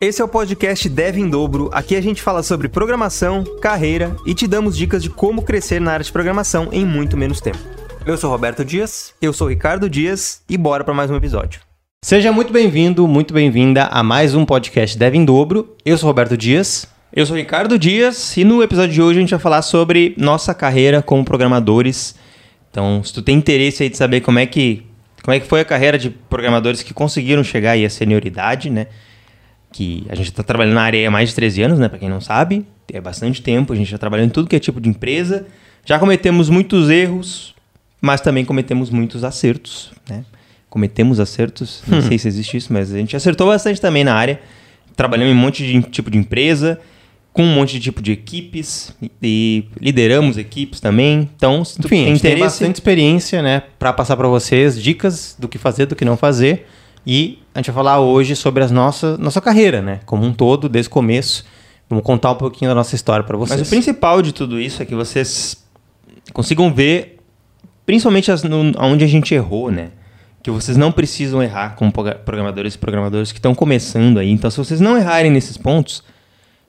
Esse é o podcast Dev em Dobro. Aqui a gente fala sobre programação, carreira e te damos dicas de como crescer na área de programação em muito menos tempo. Eu sou Roberto Dias, eu sou Ricardo Dias e bora para mais um episódio. Seja muito bem-vindo, muito bem-vinda a mais um podcast Dev em Dobro. Eu sou Roberto Dias. Eu sou Ricardo Dias e no episódio de hoje a gente vai falar sobre nossa carreira como programadores. Então, se tu tem interesse aí de saber como é que, como é que foi a carreira de programadores que conseguiram chegar aí à senioridade, né? Que a gente está trabalhando na área há mais de 13 anos, né? Para quem não sabe, é bastante tempo. A gente já trabalhando em tudo que é tipo de empresa. Já cometemos muitos erros, mas também cometemos muitos acertos, né? Cometemos acertos, não sei se existe isso, mas a gente acertou bastante também na área. Trabalhamos em um monte de tipo de empresa, com um monte de tipo de equipes e lideramos equipes também. Então, se tu Enfim, tem, interesse... tem bastante experiência, né, para passar para vocês dicas do que fazer, do que não fazer. E a gente vai falar hoje sobre a nossa, nossa carreira, né? Como um todo, desde o começo. Vamos contar um pouquinho da nossa história para vocês. Mas o principal de tudo isso é que vocês consigam ver, principalmente as, no, onde a gente errou, né? Que vocês não precisam errar como programadores e programadores que estão começando aí. Então, se vocês não errarem nesses pontos,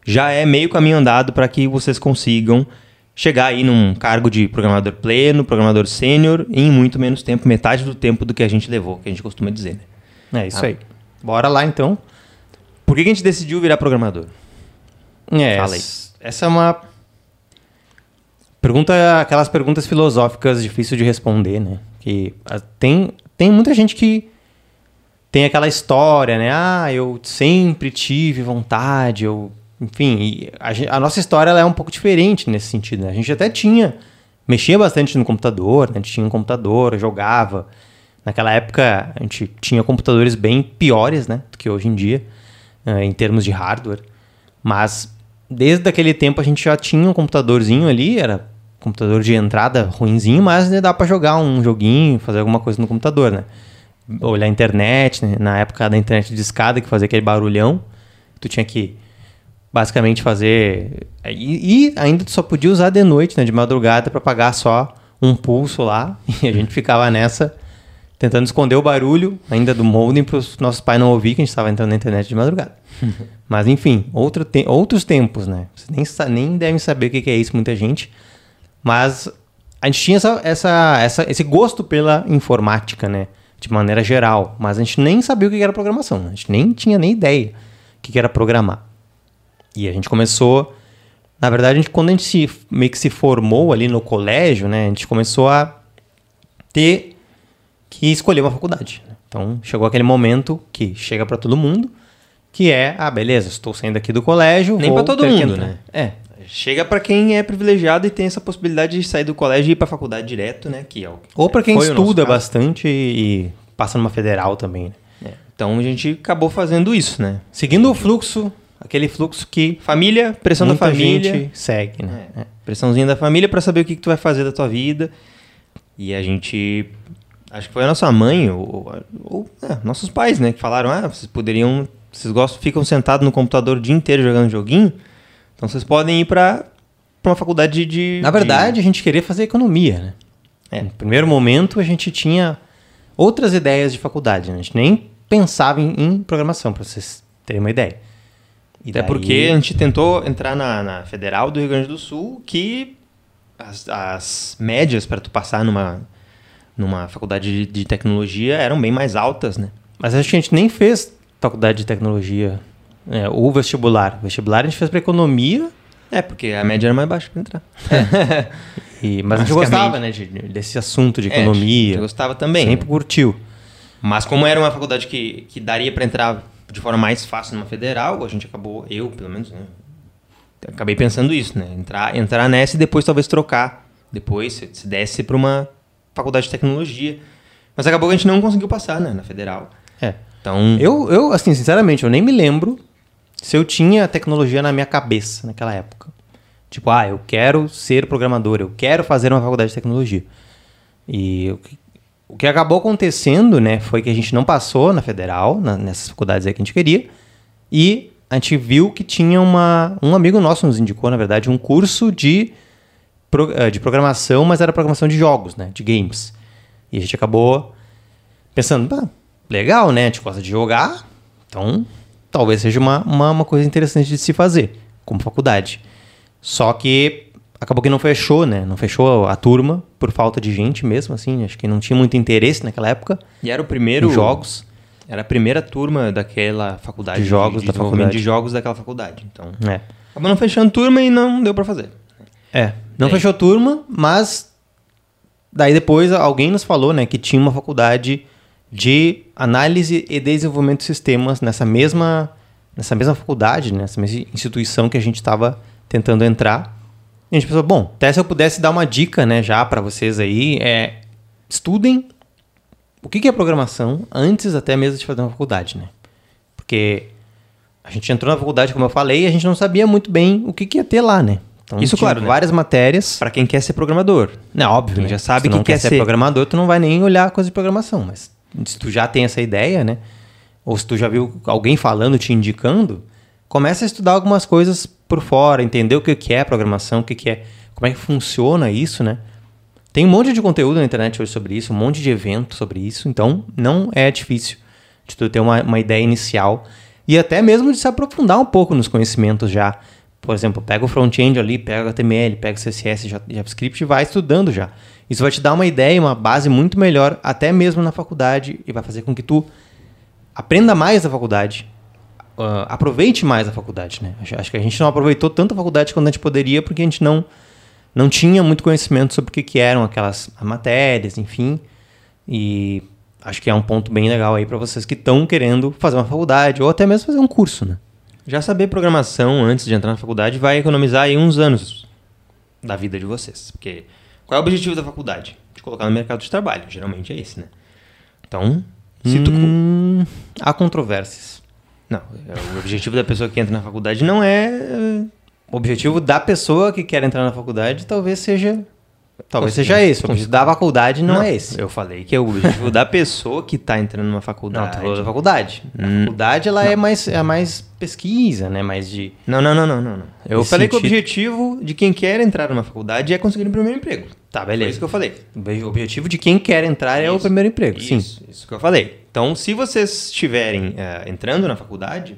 já é meio caminho andado para que vocês consigam chegar aí num cargo de programador pleno, programador sênior, em muito menos tempo, metade do tempo do que a gente levou, que a gente costuma dizer, né? É isso ah. aí. Bora lá então. Por que, que a gente decidiu virar programador? É, Fala aí. Essa é uma pergunta, aquelas perguntas filosóficas difíceis de responder, né? Que ah, tem, tem muita gente que tem aquela história, né? Ah, eu sempre tive vontade, eu, enfim, a, a, nossa história ela é um pouco diferente nesse sentido. Né? A gente até tinha, mexia bastante no computador, né? a gente tinha um computador, jogava, Naquela época a gente tinha computadores bem piores né, do que hoje em dia, uh, em termos de hardware. Mas desde aquele tempo a gente já tinha um computadorzinho ali, era computador de entrada ruinzinho, mas né, dá para jogar um joguinho, fazer alguma coisa no computador, né? Olhar a internet, né? na época da internet de escada que fazia aquele barulhão, tu tinha que basicamente fazer e, e ainda tu só podia usar de noite, né, de madrugada para pagar só um pulso lá, e a gente ficava nessa tentando esconder o barulho ainda do modem para os nossos pais não ouvir que a gente estava entrando na internet de madrugada. Mas enfim, outro te outros tempos, né? Vocês nem, nem devem saber o que, que é isso, muita gente. Mas a gente tinha essa, essa, essa, esse gosto pela informática, né? De maneira geral. Mas a gente nem sabia o que era programação. A gente nem tinha nem ideia o que era programar. E a gente começou. Na verdade, a gente, quando a gente se, meio que se formou ali no colégio, né? A gente começou a ter que escolher uma faculdade. Então chegou aquele momento que chega para todo mundo, que é, ah, beleza, estou saindo aqui do colégio. Nem para todo mundo, né? É. Chega para quem é privilegiado e tem essa possibilidade de sair do colégio e ir para faculdade direto, né? Que é o, Ou para quem estuda bastante e, e passa numa federal também. Né? É. Então a gente acabou fazendo isso, né? Seguindo o fluxo, aquele fluxo que família, pressão da família, gente segue, né? É. Pressãozinha da família para saber o que, que tu vai fazer da tua vida. E a gente Acho que foi a nossa mãe, ou, ou é, nossos pais, né? Que falaram, ah, vocês poderiam. Vocês gostam, ficam sentados no computador o dia inteiro jogando joguinho. Então vocês podem ir para uma faculdade de. Na verdade, de... a gente queria fazer economia, né? É. No primeiro momento, a gente tinha outras ideias de faculdade. Né? A gente nem pensava em, em programação, para vocês terem uma ideia. E Até daí... porque a gente tentou entrar na, na, Federal do Rio Grande do Sul, que as, as médias para tu passar numa numa faculdade de, tecnologia eram bem mais altas, né? Mas a gente nem fez faculdade de tecnologia, é, o vestibular. Vestibular a gente fez para economia. É, porque a média era mais baixa para entrar. É. e, mas a gente gostava, né, de, desse assunto de economia. É, a gente gostava também. Sempre curtiu. Mas como era uma faculdade que, que daria para entrar de forma mais fácil numa federal, a gente acabou, eu pelo menos, né, acabei pensando isso, né? Entrar, entrar nessa e depois talvez trocar. Depois, se, se desse para uma faculdade de tecnologia. Mas acabou que a gente não conseguiu passar, né, na federal. É. Então. Eu, eu, assim, sinceramente, eu nem me lembro se eu tinha tecnologia na minha cabeça naquela época. Tipo, ah, eu quero ser programador, eu quero fazer uma faculdade de tecnologia. E o que acabou acontecendo, né, foi que a gente não passou na federal, na, nessas faculdades aí que a gente queria, e a gente viu que tinha uma. Um amigo nosso nos indicou, na verdade, um curso de de programação, mas era programação de jogos, né? De games. E a gente acabou pensando, legal, né? A gente gosta de jogar, então talvez seja uma, uma, uma coisa interessante de se fazer como faculdade. Só que acabou que não fechou, né? Não fechou a turma por falta de gente mesmo, assim. Acho que não tinha muito interesse naquela época. E era o primeiro jogos. Era a primeira turma daquela faculdade De jogos da desenvolvimento faculdade. de jogos daquela faculdade. Então, É. acabou não fechando turma e não deu pra fazer. É. Não E aí? fechou turma, mas daí depois alguém nos falou, né, que tinha uma faculdade de análise e desenvolvimento de sistemas nessa mesma nessa mesma faculdade, né, nessa mesma instituição que a gente estava tentando entrar. E a gente pensou, bom, até se eu pudesse dar uma dica, né, já para vocês aí, é estudem o que que é programação antes até mesmo de fazer uma faculdade, né? Porque a gente entrou na faculdade, como eu falei, e a gente não sabia muito bem o que, que ia ter lá, né? Então, Isso, claro, né? várias matérias. Pra quem quer ser programador. Não, óbvio, Quem né? já sabe se que quer quer ser ser. programador, tu não vai nem olhar coisa de programação. Mas se tu já tem essa ideia, né? Ou se tu já viu alguém falando, te indicando, começa a estudar algumas coisas por fora, entender o que que é programação, o que que é, como é que funciona isso, né? Tem um monte de conteúdo na internet hoje sobre isso, um monte de evento sobre isso, então não é difícil de tu ter uma, uma ideia inicial e até mesmo de se aprofundar um pouco nos conhecimentos já. Por exemplo, pega o front-end ali, pega HTML, pega CSS, Ja- JavaScript e vai estudando já. Isso vai te dar uma ideia, uma base muito melhor, até mesmo na faculdade, e vai fazer com que tu aprenda mais a faculdade, ah, aproveite mais a faculdade, né? Acho que a gente não aproveitou tanto a faculdade quanto a gente poderia, porque a gente não, não tinha muito conhecimento sobre o que, que eram aquelas matérias, enfim. E acho que é um ponto bem legal aí para vocês que estão querendo fazer uma faculdade ou até mesmo fazer um curso, né? Já saber programação antes de entrar na faculdade vai economizar aí uns anos da vida de vocês. Porque qual é o objetivo da faculdade? De colocar no mercado de trabalho. Geralmente é esse, né? Então, se tu. Hum, há controvérsias. Não, é, o objetivo da pessoa que entra na faculdade não é. O objetivo da pessoa que quer entrar na faculdade talvez seja. Talvez seja esse. O objetivo da faculdade não, é esse. Eu falei que é o objetivo da pessoa que está entrando numa Não, faculdade. tu falou da faculdade. A Hum. faculdade ela é mais, é mais pesquisa, né? Mais de. Não, não, não, não, não. não. Eu falei que o objetivo de quem quer entrar numa faculdade é conseguir o primeiro emprego. Tá, Foi beleza. isso que eu falei. O objetivo de quem quer entrar é o Isso. primeiro emprego, sim. Isso, isso que eu falei. Então, se vocês estiverem eh, entrando na faculdade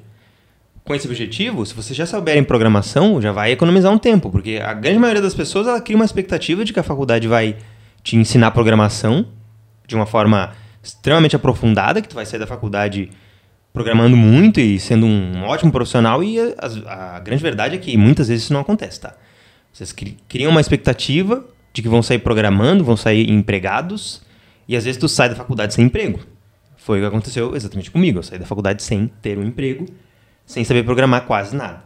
com esse objetivo, se vocês já souberem programação, já vai economizar um tempo, porque a grande maioria das pessoas ela cria uma expectativa de que a faculdade vai te ensinar programação de uma forma extremamente aprofundada, que tu vai sair da faculdade programando muito e sendo um ótimo profissional, e a, a grande verdade é que muitas vezes isso não acontece, tá? Vocês cri- criam uma expectativa de que vão sair programando, vão sair empregados, e às vezes tu sai da faculdade sem emprego. Foi o que aconteceu exatamente comigo. Eu saí da faculdade sem ter um emprego, sem saber programar quase nada.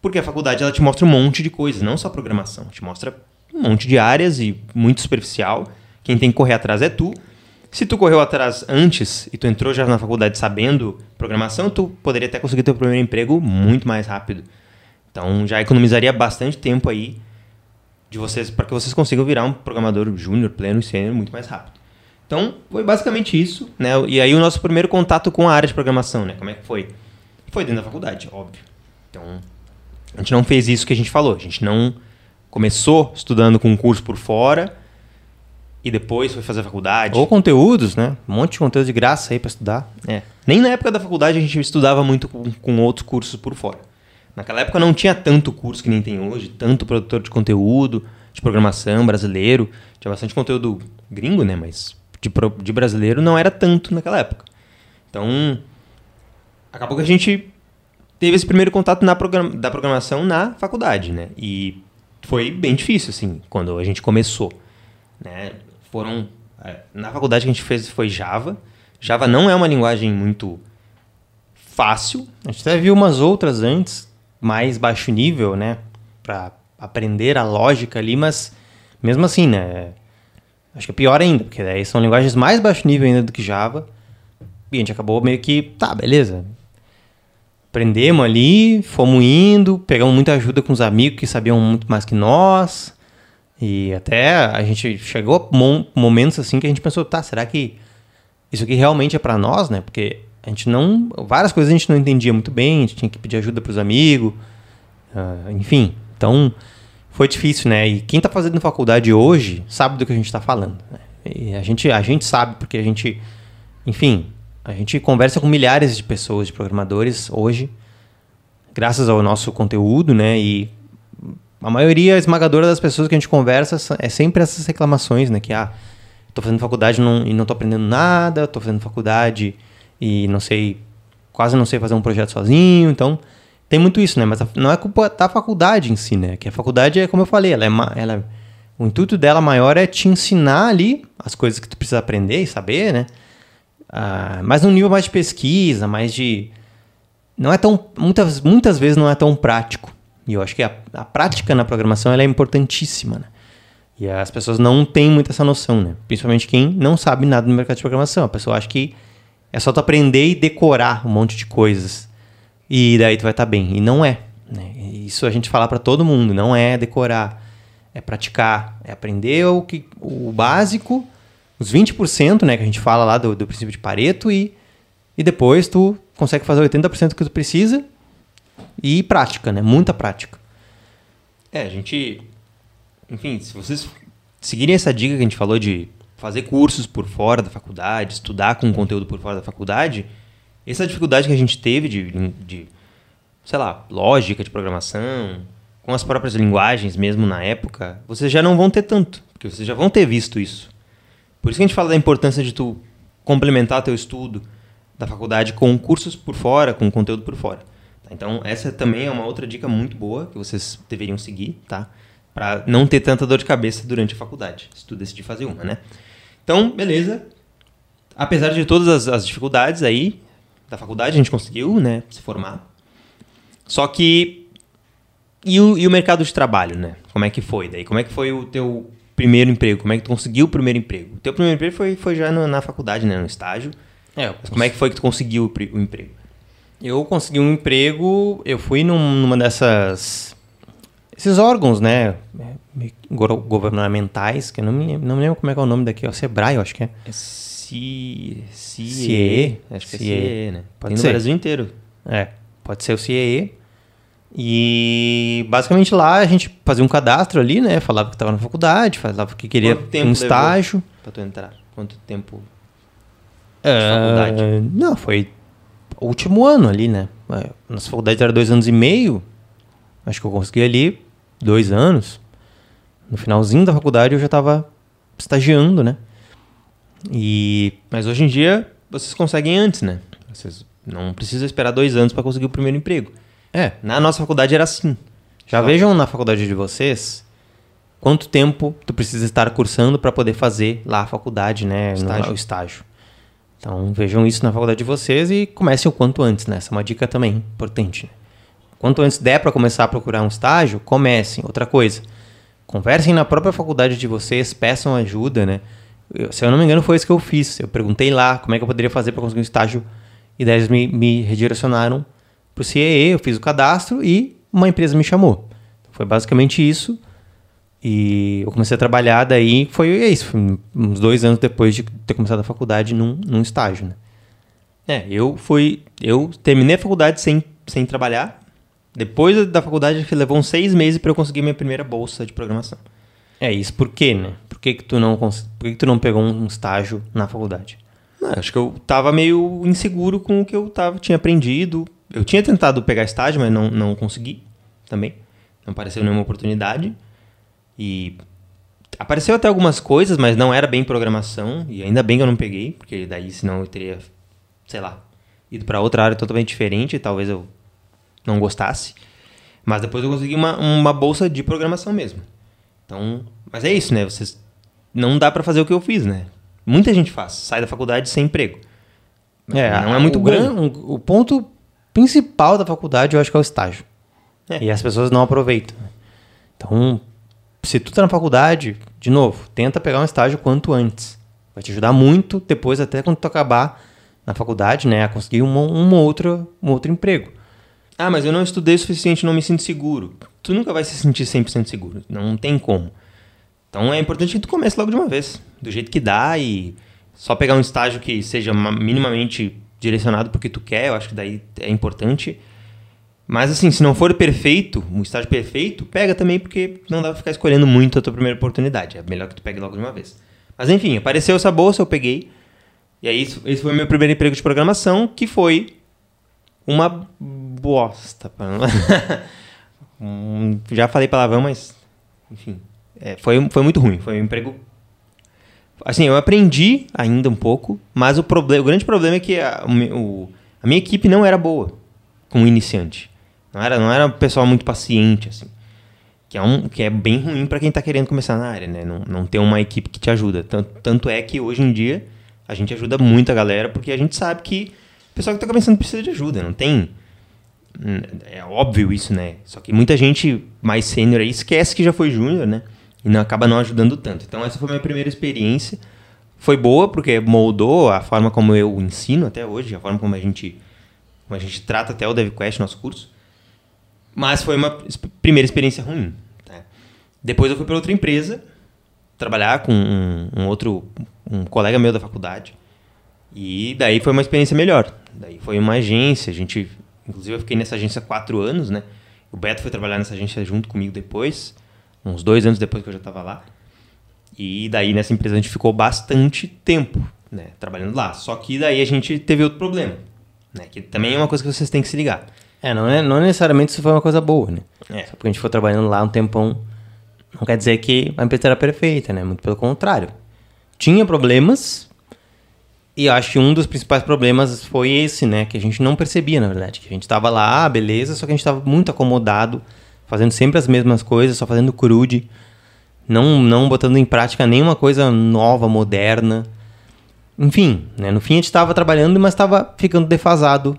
Porque a faculdade ela te mostra um monte de coisas, não só programação, te mostra um monte de áreas e muito superficial. Quem tem que correr atrás é tu. Se tu correu atrás antes e tu entrou já na faculdade sabendo programação, tu poderia até conseguir teu primeiro emprego muito mais rápido. Então já economizaria bastante tempo aí de vocês para que vocês consigam virar um programador júnior, pleno e sênior muito mais rápido. Então, foi basicamente isso, né? E aí o nosso primeiro contato com a área de programação, né? Como é que foi? Foi dentro da faculdade, óbvio. Então, a gente não fez isso que a gente falou. A gente não começou estudando com um curso por fora e depois foi fazer a faculdade. Ou conteúdos, né? Um monte de conteúdo de graça aí pra estudar. É. Nem na época da faculdade a gente estudava muito com, com outros cursos por fora. Naquela época não tinha tanto curso que nem tem hoje, tanto produtor de conteúdo, de programação brasileiro. Tinha bastante conteúdo gringo, né? Mas de, pro- de brasileiro não era tanto naquela época. Então, acabou que a gente teve esse primeiro contato na program- da programação na faculdade, né? E foi bem difícil, assim, quando a gente começou. Né? Foram... é, Na faculdade que a gente fez foi Java. Java não é uma linguagem muito fácil. A gente até viu umas outras antes, mais baixo nível, né? Pra aprender a lógica ali, mas mesmo assim, né? Acho que é pior ainda, porque daí são linguagens mais baixo nível ainda do que Java. E a gente acabou meio que, tá, beleza. Aprendemos ali, fomos indo, pegamos muita ajuda com os amigos que sabiam muito mais que nós. E até a gente chegou a momentos assim que a gente pensou, tá, será que isso aqui realmente é pra nós, né? Porque a gente não. Várias coisas a gente não entendia muito bem, a gente tinha que pedir ajuda pros amigos, ah, enfim. Então, foi difícil, né? E quem tá fazendo faculdade hoje sabe do que a gente tá falando. né? E a gente, a gente sabe, porque a gente. Enfim, A gente conversa com milhares de pessoas, de programadores hoje, graças ao nosso conteúdo, né? E a maioria esmagadora das pessoas que a gente conversa é sempre essas reclamações, né? Que, ah, tô fazendo faculdade não, e não tô aprendendo nada, tô fazendo faculdade e não sei, quase não sei fazer um projeto sozinho, então tem muito isso, né? Mas não é culpa da faculdade em si, né? Que a faculdade é, como eu falei, ela é, ela é o intuito dela maior é te ensinar ali as coisas que tu precisa aprender e saber, né? Ah, mas num nível mais de pesquisa, mais de. Não é tão. Muitas, muitas vezes não é tão prático. E eu acho que a, a prática na programação é importantíssima, né? E as pessoas não têm muita essa noção, né? Principalmente quem não sabe nada no mercado de programação. A pessoa acha que é só tu aprender e decorar um monte de coisas. E daí tu vai estar tá bem. E não é. Né? Isso a gente fala para todo mundo. Não é decorar é praticar, é aprender o, que, o básico, os 20%, né, que a gente fala lá do, do princípio de Pareto, e, e depois tu consegue fazer 80% que tu precisa e prática, né? Muita prática. É, a gente. Enfim, se vocês seguirem essa dica que a gente falou de fazer cursos por fora da faculdade, estudar com conteúdo por fora da faculdade, essa dificuldade que a gente teve de, de sei lá, lógica de programação, com as próprias linguagens mesmo na época, vocês já não vão ter tanto, porque vocês já vão ter visto isso. Por isso que a gente fala da importância de tu complementar teu estudo da faculdade com cursos por fora, com conteúdo por fora. Tá? Então, essa também é uma outra dica muito boa que vocês deveriam seguir, tá? Para não ter tanta dor de cabeça durante a faculdade, se tu decidir fazer uma, né? Então, beleza. Apesar de todas as, as dificuldades aí da faculdade, a gente conseguiu, né, se formar. Só que e o, e o mercado de trabalho, né? Como é que foi daí? Como é que foi o teu primeiro emprego? Como é que tu conseguiu o primeiro emprego? O teu primeiro emprego foi, foi já no, na faculdade, né? No estágio. É, Mas como é que foi que tu conseguiu o, o emprego? Eu consegui um emprego, eu fui num, numa dessas... Esses órgãos, né? Governamentais, que eu não me, não me lembro como é que é o nome daqui. É o Sebrae, eu acho que é. É CIE. CIE. Acho que é CIE, né? Pode Tem ser. no Brasil inteiro. É, pode ser o CIE. E basicamente lá a gente fazia um cadastro ali, né? Falava que estava na faculdade, falava que queria um estágio. Para tu entrar? Quanto tempo? Uh, não, foi o último ano ali, né? É, nossa faculdade era dois anos e meio. Acho que eu consegui ali dois anos. No finalzinho da faculdade eu já estava estagiando, né? E mas hoje em dia vocês conseguem antes, né? Vocês não precisam esperar dois anos para conseguir o primeiro emprego. É, na nossa faculdade era assim. Já vejam na faculdade de vocês quanto tempo tu precisa estar cursando para poder fazer lá a faculdade, né? Estágio. No, o estágio. Então vejam isso na faculdade de vocês e comecem o quanto antes, né? Essa é uma dica também importante. Né? Quanto antes der para começar a procurar um estágio, comecem. Outra coisa, conversem na própria faculdade de vocês, peçam ajuda, né? Eu, se eu não me engano, foi isso que eu fiz. Eu perguntei lá como é que eu poderia fazer para conseguir um estágio e daí eles me, me redirecionaram para o CEE, eu fiz o cadastro e uma empresa me chamou. Foi basicamente isso. E eu comecei a trabalhar daí, foi isso, foi uns dois anos depois de ter começado a faculdade num, num estágio, né? É, eu fui, eu terminei a faculdade sem, sem trabalhar. Depois da faculdade levou uns seis meses para eu conseguir minha primeira bolsa de programação. É isso, por quê, né? Por que, que tu não por que, que tu não pegou um estágio na faculdade? Não, acho que eu tava meio inseguro com o que eu tava, tinha aprendido. Eu tinha tentado pegar estágio, mas não, não consegui também. Não apareceu nenhuma oportunidade. E apareceu até algumas coisas, mas não era bem programação. E ainda bem que eu não peguei, porque daí senão eu teria, sei lá, ido para outra área totalmente diferente. Talvez eu não gostasse. Mas depois eu consegui uma, uma bolsa de programação mesmo. Então, mas é isso, né? Vocês não dá para fazer o que eu fiz, né? Muita gente faz, sai da faculdade sem emprego. É, não é muito o, bom. o ponto principal da faculdade, eu acho que é o estágio. É. E as pessoas não aproveitam. Então, se tu tá na faculdade, de novo, tenta pegar um estágio quanto antes. Vai te ajudar muito depois, até quando tu acabar na faculdade, né, a conseguir um, um, outro, um outro emprego. Ah, mas eu não estudei o suficiente, não me sinto seguro. Tu nunca vai se sentir 100% seguro. Não tem como. Então é importante que tu comece logo de uma vez, do jeito que dá e só pegar um estágio que seja minimamente direcionado porque tu quer, eu acho que daí é importante. Mas assim, se não for perfeito, um estágio perfeito, pega também porque não dá pra ficar escolhendo muito a tua primeira oportunidade. É melhor que tu pegue logo de uma vez. Mas enfim, apareceu essa bolsa, eu peguei. E aí, esse foi meu primeiro emprego de programação, que foi uma bosta. Já falei palavrão, mas. Enfim. É, foi, foi muito ruim. Foi um emprego. Assim, eu aprendi ainda um pouco, mas o, o grande problema é que a, o a minha equipe não era boa com o iniciante. Não era, não era um pessoal muito paciente, assim. Que é, um, que é bem ruim para quem tá querendo começar na área, né? Não, não ter uma equipe que te ajuda. Tanto, tanto é que hoje em dia a gente ajuda muito a galera, porque a gente sabe que o pessoal que tá começando precisa de ajuda. Não tem. hum, É óbvio isso, né? Só que muita gente mais sênior aí esquece que já foi júnior, né? E não, acaba não ajudando tanto. Então, essa foi a minha primeira experiência. Foi boa, porque moldou a forma como eu ensino até hoje, a forma como a gente, como a gente trata até o DevQuest, nosso curso. Mas foi uma primeira experiência ruim. tá? Depois eu fui para outra empresa, trabalhar com um, um outro um colega meu da faculdade. E daí foi uma experiência melhor. Daí foi uma agência, a gente, inclusive eu fiquei nessa agência quatro anos, né? O Beto foi trabalhar nessa agência junto comigo depois, uns dois anos depois que eu já estava lá. E daí nessa empresa a gente ficou bastante tempo, né, trabalhando lá. Só que daí a gente teve outro problema, né, que também é uma coisa que vocês têm que se ligar. É, não, é, não necessariamente isso foi uma coisa boa, né? É. Só porque a gente foi trabalhando lá um tempão, não quer dizer que a empresa era perfeita, né? Muito pelo contrário. Tinha problemas, e eu acho que um dos principais problemas foi esse, né? Que a gente não percebia, na verdade. Que a gente tava lá, beleza, só que a gente tava muito acomodado, fazendo sempre as mesmas coisas, só fazendo crude, não, não botando em prática nenhuma coisa nova, moderna. Enfim, né? no fim a gente estava trabalhando, mas estava ficando defasado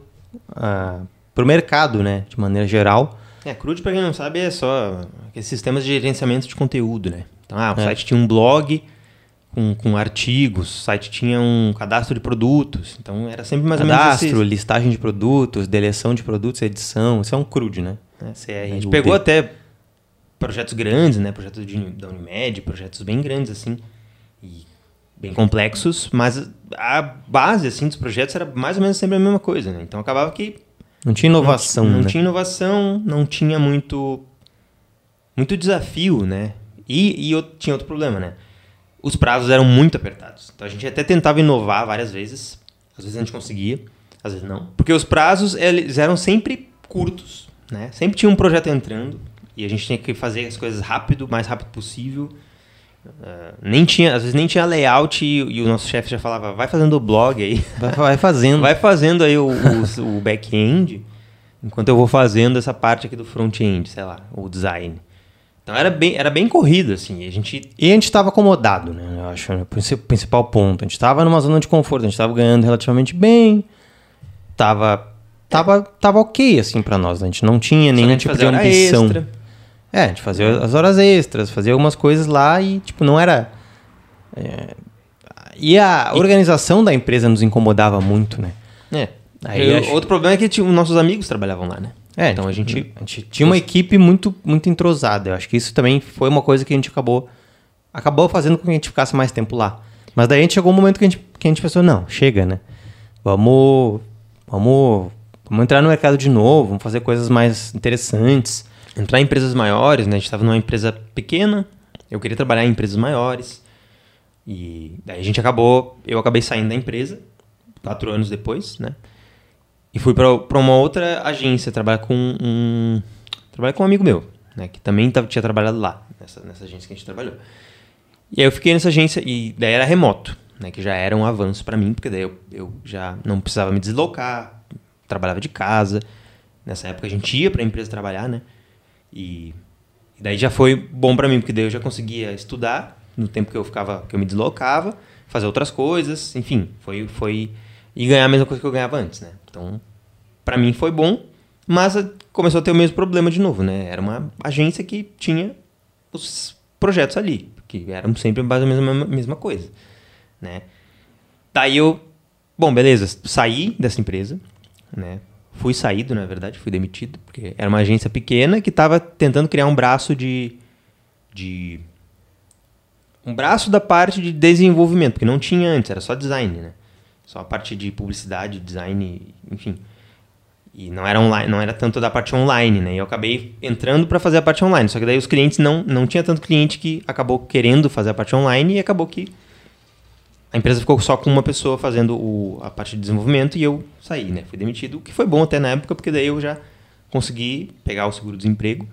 ah, pro mercado, né? De maneira geral. É, Crude, pra quem não sabe, é só aqueles sistemas de gerenciamento de conteúdo, né? Então, ah, o É. site tinha um blog com, com artigos, o site tinha um cadastro de produtos. Então, era sempre mais ou menos Cadastro, listagem de produtos, deleção de produtos, edição. Isso é um crude, né? É, a gente UD. pegou até projetos grandes, né? Projetos de, da Unimed, projetos bem grandes, assim. E bem complexos, mas a base, assim, dos projetos era mais ou menos sempre a mesma coisa, né? Então, acabava que Não tinha inovação, não, não né? tinha inovação, não tinha muito muito desafio, né? E, e outro- tinha outro problema, né? Os prazos eram muito apertados. Então a gente até tentava inovar várias vezes. Às vezes a gente conseguia, às vezes não. Porque os prazos eles eram sempre curtos, né? Sempre tinha um projeto entrando e a gente tinha que fazer as coisas rápido, mais rápido possível. Ah, nem tinha, às vezes nem tinha layout e, e o nosso chefe já falava, vai fazendo o blog aí. Vai, vai fazendo. Vai fazendo aí o, o, o back-end, enquanto eu vou fazendo essa parte aqui do front-end, sei lá, o design. Então era bem, era bem corrido, assim. A gente. E a gente estava acomodado, né? Eu acho, né? o princi- principal ponto. A gente estava numa zona de conforto, a gente estava ganhando relativamente bem. Tava, tava, tava ok, assim, para nós. A gente não tinha nenhum tipo de ambição. extra. É, a gente fazia as horas extras, fazia algumas coisas lá e, tipo, não era. é, E a organização da empresa nos incomodava muito, né? É. Aí acho- Outro problema é que os nossos amigos trabalhavam lá, né? É, então a gente. A gente tinha uma equipe muito, muito entrosada. Eu acho que isso também foi uma coisa que a gente acabou, acabou fazendo com que a gente ficasse mais tempo lá. Mas daí a gente chegou um momento que a gente, que a gente pensou, não, chega, né? Vamos, vamos, vamos entrar no mercado de novo, vamos fazer coisas mais interessantes. Entrar em empresas maiores, né? A gente estava numa empresa pequena, eu queria trabalhar em empresas maiores. E daí a gente acabou. Eu acabei saindo da empresa, quatro anos depois, né? E fui para uma outra agência trabalhar com um. Trabalhar com um amigo meu, né? Que também tinha trabalhado lá, nessa, nessa agência que a gente trabalhou. E aí eu fiquei nessa agência, e daí era remoto, né? Que já era um avanço para mim, porque daí eu, eu já não precisava me deslocar, trabalhava de casa. Nessa época a gente ia para a empresa trabalhar, né? E, e daí já foi bom para mim, porque daí eu já conseguia estudar no tempo que eu ficava, que eu me deslocava, fazer outras coisas, enfim, foi foi e ganhar a mesma coisa que eu ganhava antes, né? Então, para mim foi bom, mas começou a ter o mesmo problema de novo, né? Era uma agência que tinha os projetos ali, que eram sempre mais ou menos a mesma coisa, né? Daí eu, bom, beleza, saí dessa empresa, né? Fui saído, na verdade, fui demitido, porque era uma agência pequena que estava tentando criar um braço de, de. Um braço da parte de desenvolvimento, porque não tinha antes, era só design, né? Só a parte de publicidade, design, enfim. E não era online, não era tanto da parte online, né? E eu acabei entrando para fazer a parte online. Só que daí os clientes não não tinha tanto cliente que acabou querendo fazer a parte online e acabou que a empresa ficou só com uma pessoa fazendo o, a parte de desenvolvimento e eu saí, né? Fui demitido, o que foi bom até na época, porque daí eu já consegui pegar o seguro-desemprego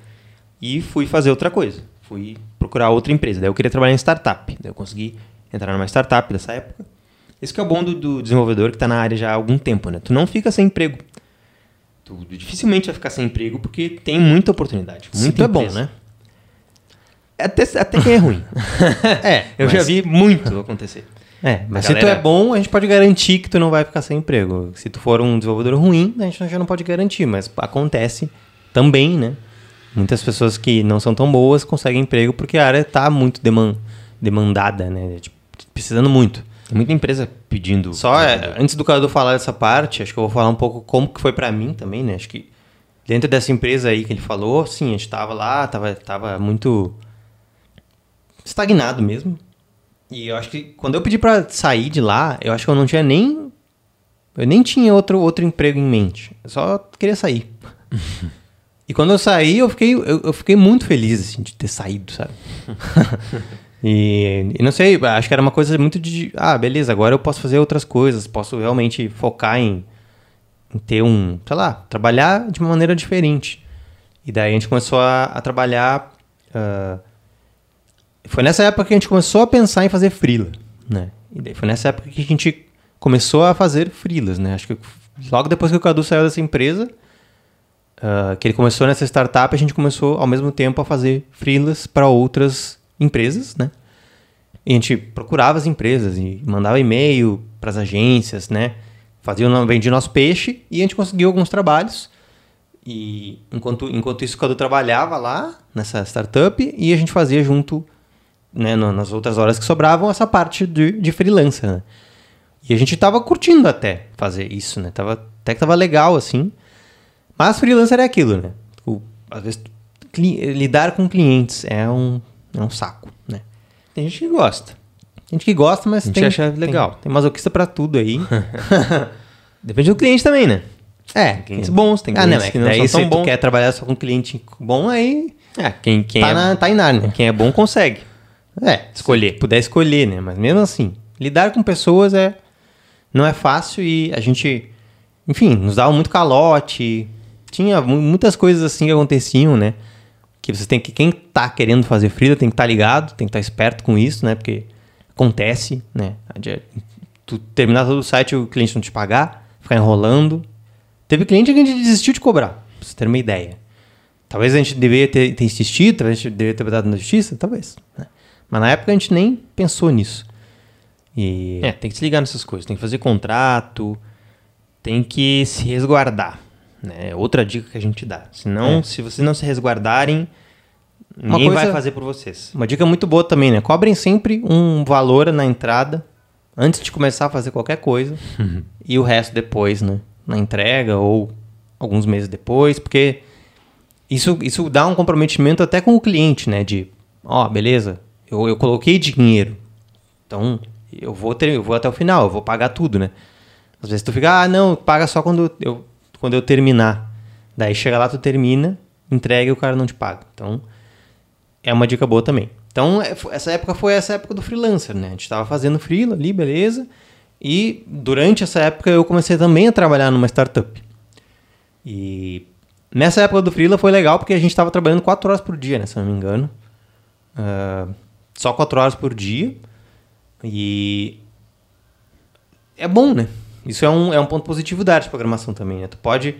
e fui fazer outra coisa. Fui procurar outra empresa. Daí eu queria trabalhar em startup. Daí eu consegui entrar numa startup dessa época. Esse que é o bom do, do desenvolvedor que está na área já há algum tempo, né? Tu não fica sem emprego. Tu dificilmente vai ficar sem emprego porque tem muita oportunidade. Muita é bom, né? Até, até quem é ruim. É, Eu mas- já vi muito acontecer. É, mas A se tu é bom, a gente pode garantir que tu não vai ficar sem emprego. Se tu for um desenvolvedor ruim, a gente já não pode garantir, mas acontece também, né? Muitas pessoas que não são tão boas conseguem emprego porque a área tá muito deman demandada, né? Tipo, precisando muito. Tem muita empresa pedindo. Só é, antes do Cadu falar dessa parte, acho que eu vou falar um pouco como que foi pra mim também, né? Acho que dentro dessa empresa aí que ele falou, sim, a gente tava lá, tava, tava muito estagnado mesmo. E eu acho que quando eu pedi pra sair de lá, eu acho que eu não tinha nem eu nem tinha outro outro emprego em mente. Eu só queria sair. e quando eu saí, eu fiquei eu, eu fiquei muito feliz assim de ter saído, sabe? E, e não sei, acho que era uma coisa muito de. Ah, beleza, agora eu posso fazer outras coisas, posso realmente focar em, em ter um. Sei lá, trabalhar de uma maneira diferente. E daí a gente começou a, a trabalhar. ah, foi nessa época que a gente começou a pensar em fazer freela, né? E daí foi nessa época que a gente começou a fazer freelas, né? Acho que logo depois que o Cadu saiu dessa empresa, ah, que ele começou nessa startup, a gente começou ao mesmo tempo a fazer freelas para outras empresas, né? E a gente procurava as empresas e mandava e-mail para as agências, né? Fazia, vendia nosso peixe e a gente conseguiu alguns trabalhos. E enquanto, enquanto isso, o Cadu trabalhava lá nessa startup e a gente fazia junto, né, nas outras horas que sobravam, essa parte de, de freelancer, né? E a gente tava curtindo até fazer isso, né? Tava, até que tava legal, assim. Mas freelancer é aquilo, né? O- às vezes, lidar com clientes é um, é um saco, né? Tem gente que gosta. Tem gente que gosta, mas A gente tem, acha legal. Tem, tem masoquista pra tudo aí. Depende do cliente também, né? é, Tem clientes bons, tem ah, clientes não, é que não daí são se tão tu bons. quer trabalhar só com cliente bom, aí É, quem, quem, tá, é, na, tá em Nárnia. quem é bom consegue. É, escolher. Se puder escolher, né? Mas mesmo assim, lidar com pessoas é não é fácil e a gente, enfim, nos dava muito calote. Tinha mu- muitas coisas assim que aconteciam, né? Que você tem que quem tá querendo fazer freela tem que estar ligado, tem que estar esperto com isso, né? Porque acontece, né? Tu terminar todo o site e o cliente não te pagar, ficar enrolando. Teve cliente que a gente desistiu de cobrar, pra você ter uma ideia. Talvez a gente deveria ter, ter insistido, talvez a gente deveria ter dado na justiça, talvez. né? Mas na época a gente nem pensou nisso. E É, tem que se ligar nessas coisas. Tem que fazer contrato, tem que se resguardar. Né? É Outra dica que a gente dá. Senão, É. se vocês não se resguardarem, Uma ninguém coisa- vai fazer por vocês. uma dica muito boa também, né? Cobrem sempre um valor na entrada antes de começar a fazer qualquer coisa e o resto depois, né? Na entrega ou alguns meses depois, porque isso, isso dá um comprometimento até com o cliente, né? De, ó, beleza, eu, eu coloquei dinheiro, então eu vou, ter, eu vou até o final, eu vou pagar tudo, né? Às vezes tu fica, ah, não, paga só quando eu, quando eu terminar. Daí chega lá, tu termina, entrega e o cara não te paga. Então, é uma dica boa também. Então, é, essa época foi essa época do freelancer, né? A gente estava fazendo freela ali, beleza. E durante essa época eu comecei também a trabalhar numa startup. E nessa época do freela foi legal porque a gente estava trabalhando 4 horas por dia, né? Se eu não me engano. Ah, só 4 horas por dia. E é bom, né? Isso é um, é um ponto positivo da arte de programação também, né? Tu pode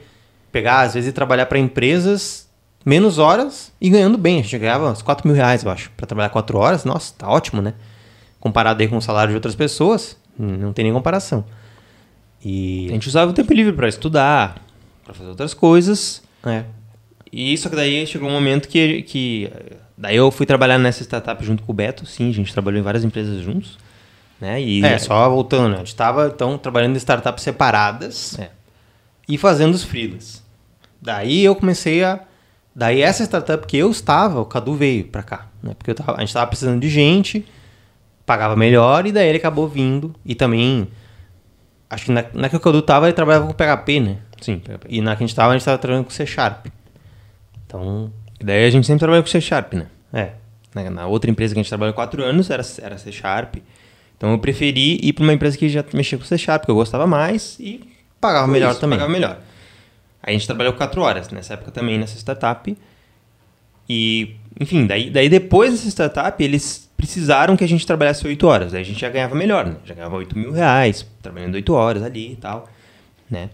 pegar, às vezes, e trabalhar para empresas menos horas e ganhando bem. A gente ganhava uns 4 mil reais, eu acho, para trabalhar 4 horas. Nossa, tá ótimo, né? Comparado aí com o salário de outras pessoas, não tem nem comparação. A E. gente usava o tempo livre para estudar, para fazer outras coisas. É. E só que daí chegou um momento que, que. Daí eu fui trabalhar nessa startup junto com o Beto. Sim, a gente trabalhou em várias empresas juntos. Né? E É, só voltando, né? A gente estava, então, trabalhando em startups separadas É. e fazendo os freelas. Daí eu comecei a. Daí essa startup que eu estava, o Cadu veio pra cá. Né? Porque tava- a gente estava precisando de gente, pagava melhor, e daí ele acabou vindo. E também. Acho que na, na que o Cadu tava, ele trabalhava com PHP, né? Sim. E na que a gente tava, a gente tava trabalhando com C Sharp. Então. E daí a gente sempre trabalhou com C Sharp, né? É. Na, na outra empresa que a gente trabalhou quatro anos era, era C Sharp. Então eu preferi ir para uma empresa que já mexia com C Sharp, porque eu gostava mais e Pagava foi melhor isso, também. Pagava melhor. Aí a gente trabalhou quatro horas nessa época também, nessa startup. E, enfim, daí, daí depois dessa startup, eles precisaram que a gente trabalhasse oito horas. Aí a gente já ganhava melhor, né? Já ganhava oito mil reais, trabalhando oito horas ali e tal, né?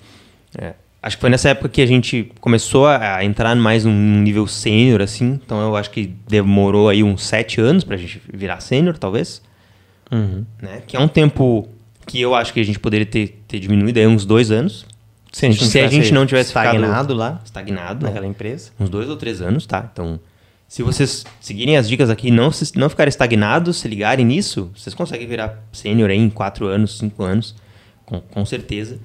É. Acho que foi nessa época que a gente começou a, entrar mais num nível sênior, assim. Então eu acho que demorou aí uns sete anos pra gente virar sênior, talvez. Uhum. Né? Que é um tempo que eu acho que a gente poderia ter, ter diminuído aí uns dois anos. Se a gente, Se a gente não tivesse estagnado lá Estagnado. né? naquela empresa. uns dois ou três anos, tá? Então, se vocês seguirem as dicas aqui, não, se- não ficarem estagnados, se ligarem nisso, vocês conseguem virar sênior aí em quatro anos, cinco anos, com, com certeza.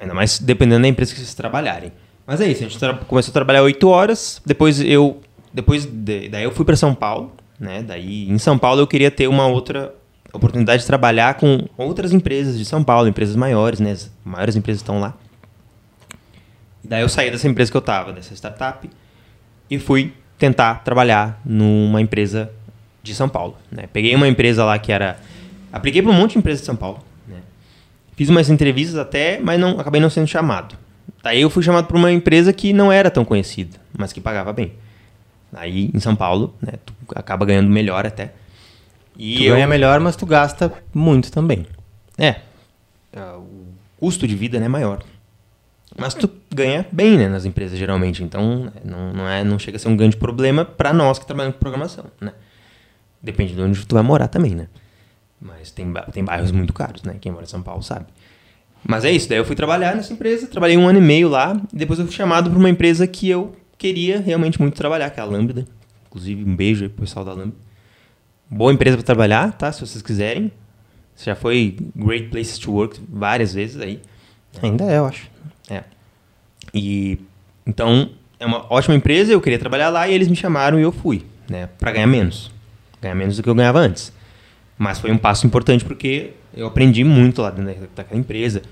Ainda mais dependendo da empresa que vocês trabalharem. Mas é isso, a gente começou a trabalhar oito horas, depois eu, depois de- daí eu fui para São Paulo, né? Daí em São Paulo eu queria ter uma outra oportunidade de trabalhar com outras empresas de São Paulo, empresas maiores, né? As maiores empresas estão lá. E daí eu saí dessa empresa que eu tava, dessa startup, e fui tentar trabalhar numa empresa de São Paulo. Né? Peguei uma empresa lá que era. Apliquei para um monte de empresas de São Paulo. Né? Fiz umas entrevistas até, mas não, acabei não sendo chamado. Daí eu fui chamado para uma empresa que não era tão conhecida, mas que pagava bem. Aí em São Paulo, né, tu acaba ganhando melhor até. E tu eu, ganha melhor, mas tu gasta muito também. é. ah, O custo de vida né, é maior. Mas tu ganha bem né, nas empresas, geralmente. Então, né, não, não, é, não chega a ser um grande problema para nós que trabalhamos com programação. Né? Depende de onde tu vai morar também, né? Mas tem, tem bairros muito caros, né? Quem mora em São Paulo sabe. Mas é isso. Daí eu fui trabalhar nessa empresa. Trabalhei um ano e meio lá. E depois eu fui chamado para uma empresa que eu queria realmente muito trabalhar, que é a Lambda. Inclusive, um beijo aí pro pessoal da Lambda. Boa empresa para trabalhar, tá? Se vocês quiserem. Já foi Great Places to Work várias vezes aí. Ainda é, eu acho. É. E então é uma ótima empresa, eu queria trabalhar lá e eles me chamaram e eu fui, né, para ganhar menos. Ganhar menos do que eu ganhava antes. Mas foi um passo importante porque eu aprendi muito lá dentro da- daquela empresa,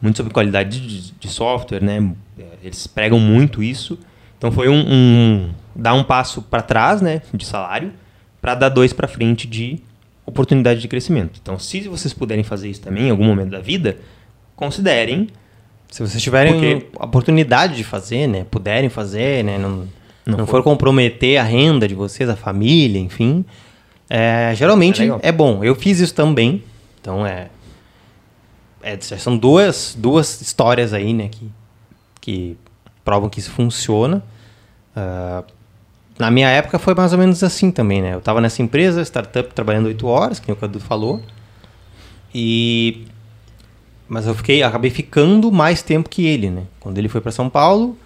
muito sobre qualidade de, de software, né? É, Eles pregam muito isso. Então foi um, um dar um passo para trás, né, de salário, para dar dois para frente de oportunidade de crescimento. Então, se vocês puderem fazer isso também em algum momento da vida, considerem Se vocês tiverem Porque- oportunidade de fazer, né? Puderem fazer, né? Não, Não não, for comprometer a renda de vocês, a família, enfim. É, geralmente É é, bom. Eu fiz isso também. Então é. é são duas, duas histórias aí, né? Que, que provam que isso funciona. Ah, na minha época foi mais ou menos assim também, né? Eu estava nessa empresa, startup, trabalhando oito horas, que o Cadu falou. E mas eu fiquei, acabei ficando mais tempo que ele, né? Quando ele foi para São Paulo,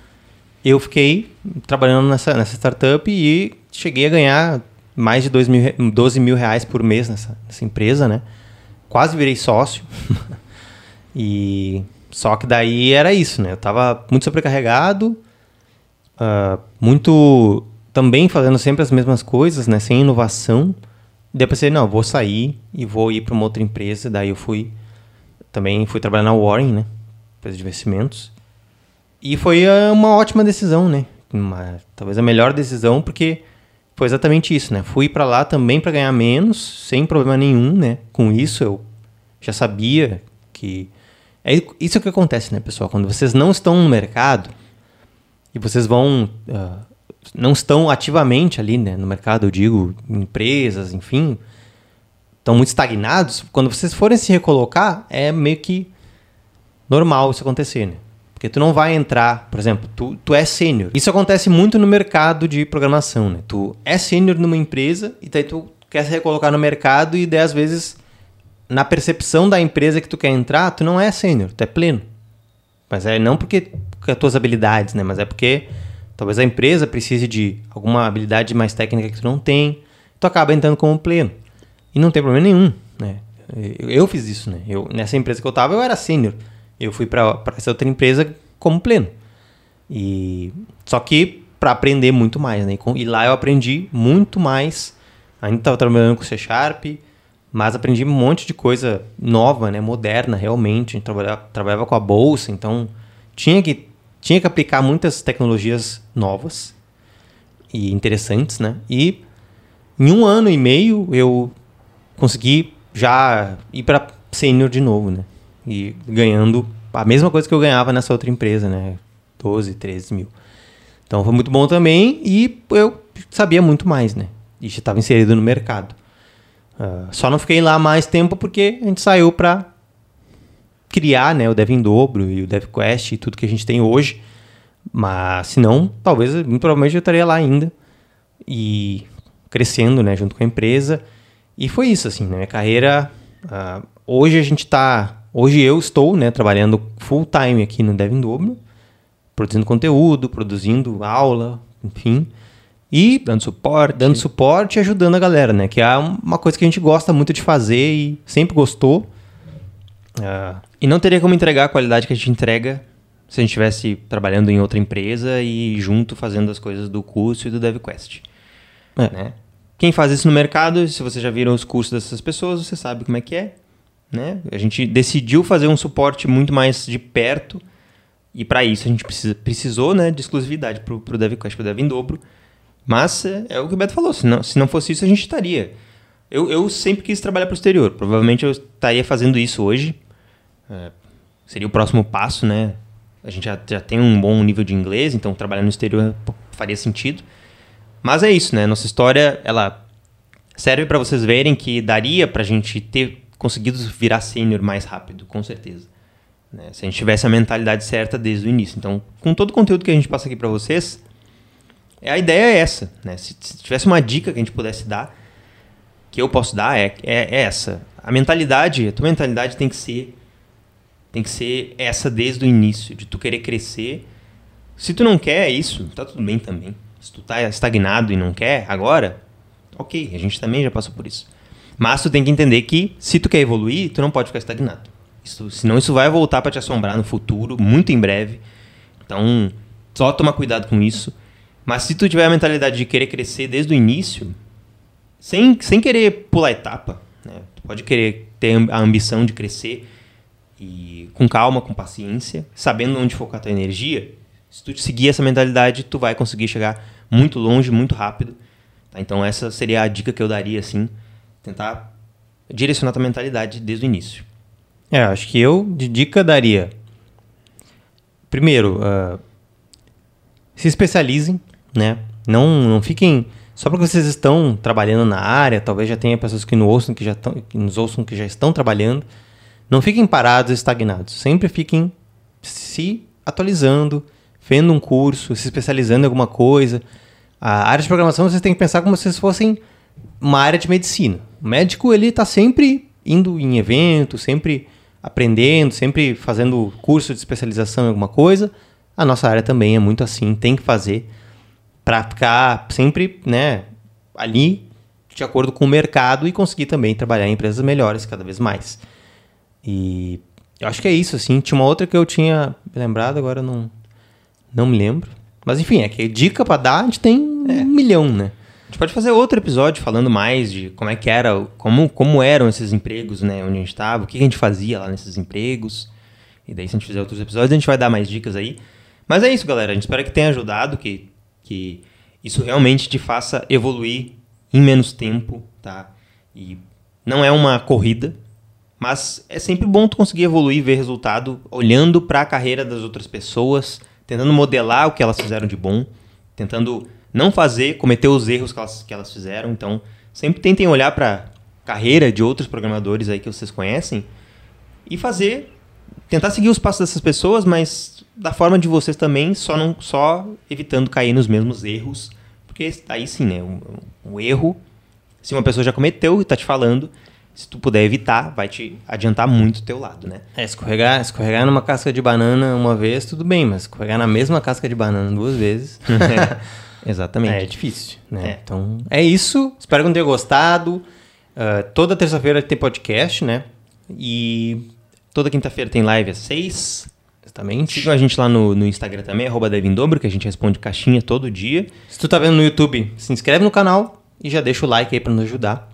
eu fiquei trabalhando nessa, nessa startup e cheguei a ganhar mais de dois mil, re- 12 mil reais por mês nessa, nessa empresa, né? Quase virei sócio. e só que daí era isso, né? Eu tava muito sobrecarregado, ah, muito também fazendo sempre as mesmas coisas, né? Sem inovação. Daí eu pensei, não, vou sair e vou ir para uma outra empresa. Daí eu fui também fui trabalhar na Warren, né? Empresa de investimentos. E foi ah, uma ótima decisão, né? Uma- talvez a melhor decisão, porque foi exatamente isso, né? Fui para lá também para ganhar menos, sem problema nenhum, né? Com isso eu já sabia que é isso que acontece, né, pessoal? Quando vocês não estão no mercado e vocês vão ah, não estão ativamente ali, né, no mercado, eu digo, empresas, enfim, estão muito estagnados, quando vocês forem se recolocar, é meio que normal isso acontecer, né? Porque tu não vai entrar, por exemplo, tu, tu é sênior. Isso acontece muito no mercado de programação, né? Tu é sênior numa empresa e daí tu quer se recolocar no mercado e daí às vezes na percepção da empresa que tu quer entrar, tu não é sênior, tu é pleno. Mas é não porque as tuas habilidades, né? Mas é porque talvez a empresa precise de alguma habilidade mais técnica que tu não tem, tu acaba entrando como pleno. E não tem problema nenhum, né? Eu, eu fiz isso, né? Eu, nessa empresa que eu tava, eu era sênior. Eu fui para essa outra empresa como pleno. E só que para aprender muito mais, né? E, lá eu aprendi muito mais. Ainda estava trabalhando com C Sharp, mas aprendi um monte de coisa nova, né? Moderna, realmente. Trabalhava, trabalhava com a bolsa, então tinha que tinha que aplicar muitas tecnologias novas e interessantes, né? E em um ano e meio eu consegui já ir para sênior de novo, né? E ganhando a mesma coisa que eu ganhava nessa outra empresa, né? 12, 13 mil. Então foi muito bom também e eu sabia muito mais, né? E já estava inserido no mercado. Uh, só não fiquei lá mais tempo porque a gente saiu para criar né, o Dev em Dobro e o DevQuest e tudo que a gente tem hoje. Mas se não, talvez, muito provavelmente eu estaria lá ainda. E crescendo né, junto com a empresa. E foi isso, assim, na minha carreira. Uh, hoje a gente está. Hoje eu estou né, trabalhando full time aqui no Dev em Dobro, produzindo conteúdo, produzindo aula, enfim. E dando suporte. Dando suporte e ajudando a galera, né? Que é uma coisa que a gente gosta muito de fazer e sempre gostou. Uh, e não teria como entregar a qualidade que a gente entrega se a gente estivesse trabalhando em outra empresa e junto fazendo as coisas do curso e do DevQuest. É. Né? Quem faz isso no mercado, se você já viram os cursos dessas pessoas, você sabe como é que é. Né? A gente decidiu fazer um suporte muito mais de perto e para isso a gente precisa, precisou né, de exclusividade para o DevQuest, para o Dev em dobro. Mas é, é, o que o Beto falou, se não, se não fosse isso a gente estaria. Eu, eu sempre quis trabalhar para o exterior, provavelmente eu estaria fazendo isso hoje. É, seria o próximo passo, né? A gente já, já tem um bom nível de inglês, então trabalhar no exterior faria sentido. Mas é isso, né? Nossa história, ela serve para vocês verem que daria para a gente ter conseguido virar sênior mais rápido, com certeza. Né? Se a gente tivesse a mentalidade certa desde o início. Então, com todo o conteúdo que a gente passa aqui para vocês, a ideia é essa. Né? Se, se, tivesse uma dica que a gente pudesse dar, que eu posso dar, é, é, é essa. A mentalidade, a tua mentalidade tem que ser tem que ser essa desde o início, de tu querer crescer. Se tu não quer isso, tá tudo bem também. Se tu tá estagnado e não quer agora, ok, a gente também já passou por isso. Mas tu tem que entender que se tu quer evoluir, tu não pode ficar estagnado. Isso, senão isso vai voltar para te assombrar no futuro, muito em breve. Então, só tomar cuidado com isso. Mas se tu tiver a mentalidade de querer crescer desde o início, sem, sem querer pular etapa, né? tu pode querer ter a ambição de crescer, e com calma, com paciência, sabendo onde focar tua energia, se tu seguir essa mentalidade, tu vai conseguir chegar muito longe, muito rápido. Tá? Então essa seria a dica que eu daria, assim, tentar direcionar a tua mentalidade desde o início. É, acho que eu de dica daria. Primeiro, uh, se especializem, né? Não, não fiquem só porque vocês estão trabalhando na área, talvez já tenha pessoas que nos ouçam que já estão, que nos ouçam que já estão trabalhando. Não fiquem parados estagnados. Sempre fiquem se atualizando, vendo um curso, se especializando em alguma coisa. A área de programação vocês têm que pensar como se fossem uma área de medicina. O médico ele está sempre indo em eventos, sempre aprendendo, sempre fazendo curso de especialização em alguma coisa. A nossa área também é muito assim, tem que fazer para ficar sempre, né, ali de acordo com o mercado e conseguir também trabalhar em empresas melhores cada vez mais. E eu acho que é isso, assim. Tinha uma outra que eu tinha lembrado, agora não, não me lembro. Mas enfim, é que dica para dar, a gente tem é. um milhão, né? Gente pode fazer outro episódio falando mais de como é que era, como, como eram esses empregos, né? Onde a gente estava, o que a gente fazia lá nesses empregos. E daí, se a gente fizer outros episódios, a gente vai dar mais dicas aí. Mas é isso, galera. A gente espera que tenha ajudado, que, que isso realmente te faça evoluir em menos tempo, tá? E não é uma corrida, mas é sempre bom tu conseguir evoluir ver resultado olhando para a carreira das outras pessoas, tentando modelar o que elas fizeram de bom, tentando não fazer, cometer os erros que elas, que elas fizeram. Então, sempre tentem olhar para a carreira de outros programadores aí que vocês conhecem e fazer, tentar seguir os passos dessas pessoas, mas da forma de vocês também, só não só evitando cair nos mesmos erros, porque aí sim, né, o, o erro, se uma pessoa já cometeu e está te falando, se tu puder evitar, vai te adiantar muito o teu lado, né? É, escorregar, escorregar numa casca de banana uma vez, tudo bem, mas escorregar na mesma casca de banana duas vezes. Exatamente. É, difícil, né? É. Então, é isso. Espero que não tenha gostado. Uh, toda terça-feira tem podcast, né? E toda quinta-feira tem live às seis. Exatamente. Sigam a gente lá no, no Instagram também, arroba Devindobro, que a gente responde caixinha todo dia. Se tu tá vendo no YouTube, se inscreve no canal e já deixa o like aí para nos ajudar.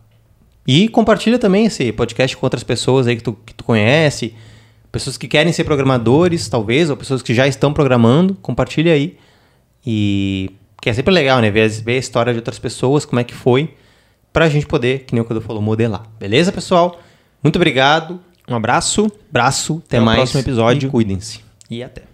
E compartilha também esse podcast com outras pessoas aí que tu, que tu conhece, pessoas que querem ser programadores, talvez, ou pessoas que já estão programando, compartilha aí. E que é sempre legal, né? Ver, ver a história de outras pessoas, como é que foi, pra gente poder, que nem o Cadu falou, modelar. Beleza, pessoal? Muito obrigado. Um abraço Abraço. Até, Até o mais. próximo episódio. Cuidem-se. e até.